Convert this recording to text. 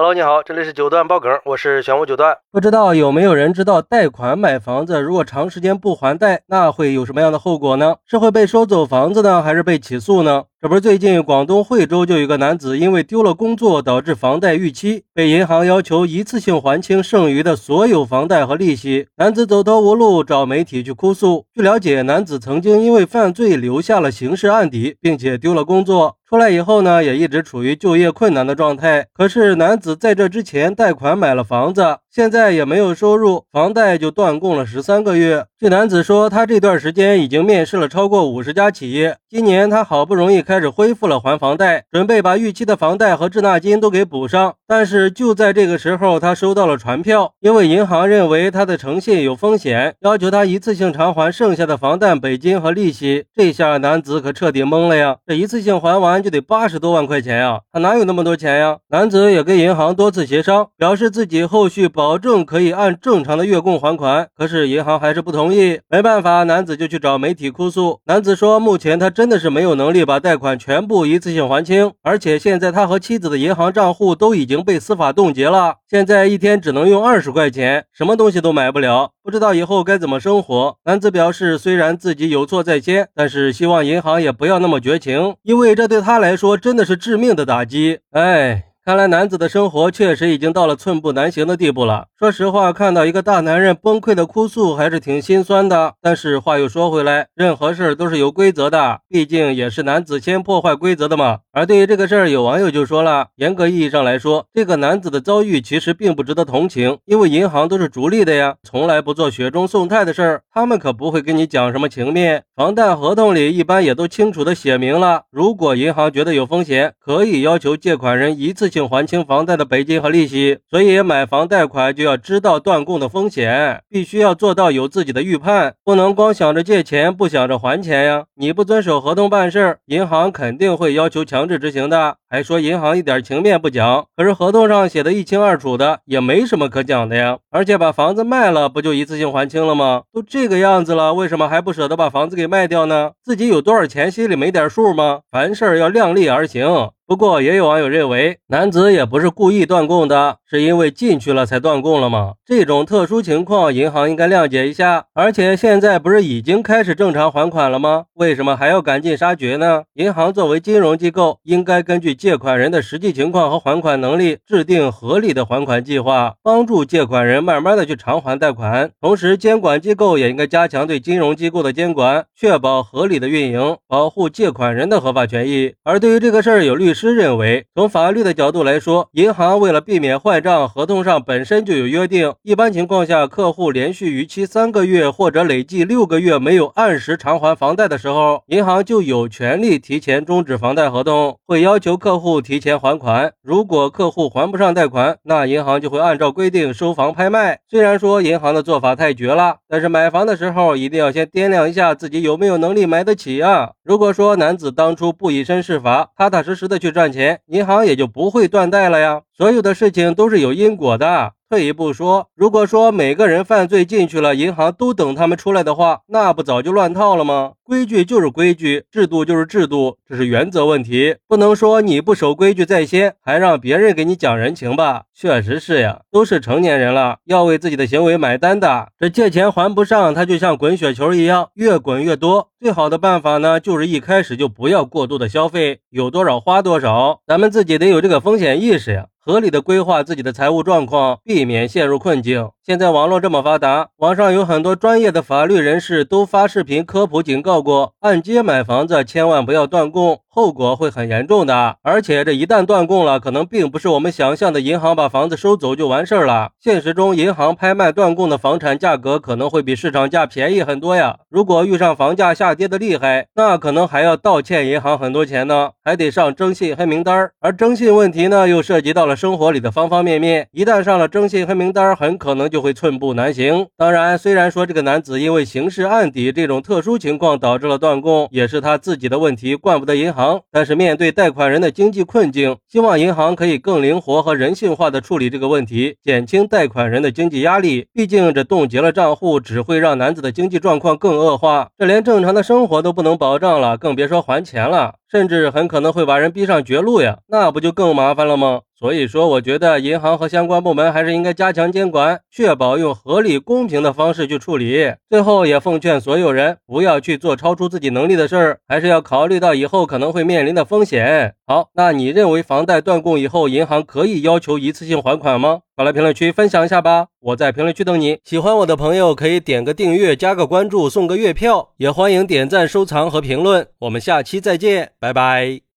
Hello，你好，这里是九段爆梗，我是玄武九段。不知道有没有人知道，贷款买房子，如果长时间不还贷，那会有什么样的后果呢？是会被收走房子呢，还是被起诉呢？这不是最近广东惠州就有一个男子因为丢了工作，导致房贷逾期，被银行要求一次性还清剩余的所有房贷和利息。男子走投无路，找媒体去哭诉。据了解，男子曾经因为犯罪留下了刑事案底，并且丢了工作。出来以后呢，也一直处于就业困难的状态。可是男子在这之前贷款买了房子，现在也没有收入，房贷就断供了十三个月。据男子说，他这段时间已经面试了超过五十家企业。今年他好不容易开始恢复了还房贷，准备把逾期的房贷和滞纳金都给补上。但是就在这个时候，他收到了传票，因为银行认为他的诚信有风险，要求他一次性偿还剩下的房贷本金和利息。这下男子可彻底懵了呀！这一次性还完。就得八十多万块钱呀，他哪有那么多钱呀？男子也跟银行多次协商，表示自己后续保保证可以按正常的月供还款，可是银行还是不同意。没办法，男子就去找媒体哭诉。男子说，目前他真的是没有能力把贷款全部一次性还清，而且现在他和妻子的银行账户都已经被司法冻结了，现在一天只能用二十块钱，什么东西都买不了。不知道以后该怎么生活。男子表示，虽然自己有错在先，但是希望银行也不要那么绝情，因为这对他来说真的是致命的打击。哎。看来男子的生活确实已经到了寸步难行的地步了。说实话，看到一个大男人崩溃的哭诉，还是挺心酸的。但是话又说回来，任何事都是有规则的，毕竟也是男子先破坏规则的嘛。而对于这个事儿，有网友就说了，严格意义上来说，这个男子的遭遇其实并不值得同情，因为银行都是逐利的呀，从来不做雪中送炭的事儿，他们可不会跟你讲什么情面。房贷合同里一般也都清楚的写明了，如果银行觉得有风险，可以要求借款人一次性。还清房贷的本金和利息，所以买房贷款就要知道断供的风险，必须要做到有自己的预判，不能光想着借钱不想着还钱呀！你不遵守合同办事儿，银行肯定会要求强制执行的。还说银行一点情面不讲，可是合同上写的一清二楚的，也没什么可讲的呀。而且把房子卖了，不就一次性还清了吗？都这个样子了，为什么还不舍得把房子给卖掉呢？自己有多少钱，心里没点数吗？凡事要量力而行。不过也有网友认为，男子也不是故意断供的，是因为进去了才断供了吗？这种特殊情况，银行应该谅解一下。而且现在不是已经开始正常还款了吗？为什么还要赶尽杀绝呢？银行作为金融机构，应该根据借款人的实际情况和还款能力，制定合理的还款计划，帮助借款人慢慢的去偿还贷款。同时，监管机构也应该加强对金融机构的监管，确保合理的运营，保护借款人的合法权益。而对于这个事儿，有律师。认为，从法律的角度来说，银行为了避免坏账，合同上本身就有约定。一般情况下，客户连续逾期三个月或者累计六个月没有按时偿还房贷的时候，银行就有权利提前终止房贷合同，会要求客户提前还款。如果客户还不上贷款，那银行就会按照规定收房拍卖。虽然说银行的做法太绝了，但是买房的时候一定要先掂量一下自己有没有能力买得起啊。如果说男子当初不以身试法，踏踏实实的去。赚钱，银行也就不会断贷了呀。所有的事情都是有因果的。退一步说，如果说每个人犯罪进去了，银行都等他们出来的话，那不早就乱套了吗？规矩就是规矩，制度就是制度，这是原则问题，不能说你不守规矩在先，还让别人给你讲人情吧？确实是呀，都是成年人了，要为自己的行为买单的。这借钱还不上，他就像滚雪球一样，越滚越多。最好的办法呢，就是一开始就不要过度的消费，有多少花多少，咱们自己得有这个风险意识呀。合理的规划自己的财务状况，避免陷入困境。现在网络这么发达，网上有很多专业的法律人士都发视频科普警告过，按揭买房子千万不要断供，后果会很严重的。而且这一旦断供了，可能并不是我们想象的银行把房子收走就完事儿了。现实中，银行拍卖断供的房产价格可能会比市场价便宜很多呀。如果遇上房价下跌的厉害，那可能还要倒欠银行很多钱呢，还得上征信黑名单。而征信问题呢，又涉及到了生活里的方方面面，一旦上了征信黑名单，很可能就。会寸步难行。当然，虽然说这个男子因为刑事案底这种特殊情况导致了断供，也是他自己的问题，怪不得银行但是面对贷款人的经济困境，希望银行可以更灵活和人性化的处理这个问题，减轻贷款人的经济压力。毕竟这冻结了账户，只会让男子的经济状况更恶化，这连正常的生活都不能保障了，更别说还钱了。甚至很可能会把人逼上绝路呀，那不就更麻烦了吗？所以说，我觉得银行和相关部门还是应该加强监管，确保用合理公平的方式去处理。最后，也奉劝所有人不要去做超出自己能力的事儿，还是要考虑到以后可能会面临的风险。好，那你认为房贷断供以后，银行可以要求一次性还款吗？快来评论区分享一下吧！我在评论区等你。喜欢我的朋友可以点个订阅、加个关注、送个月票，也欢迎点赞、收藏和评论。我们下期再见，拜拜。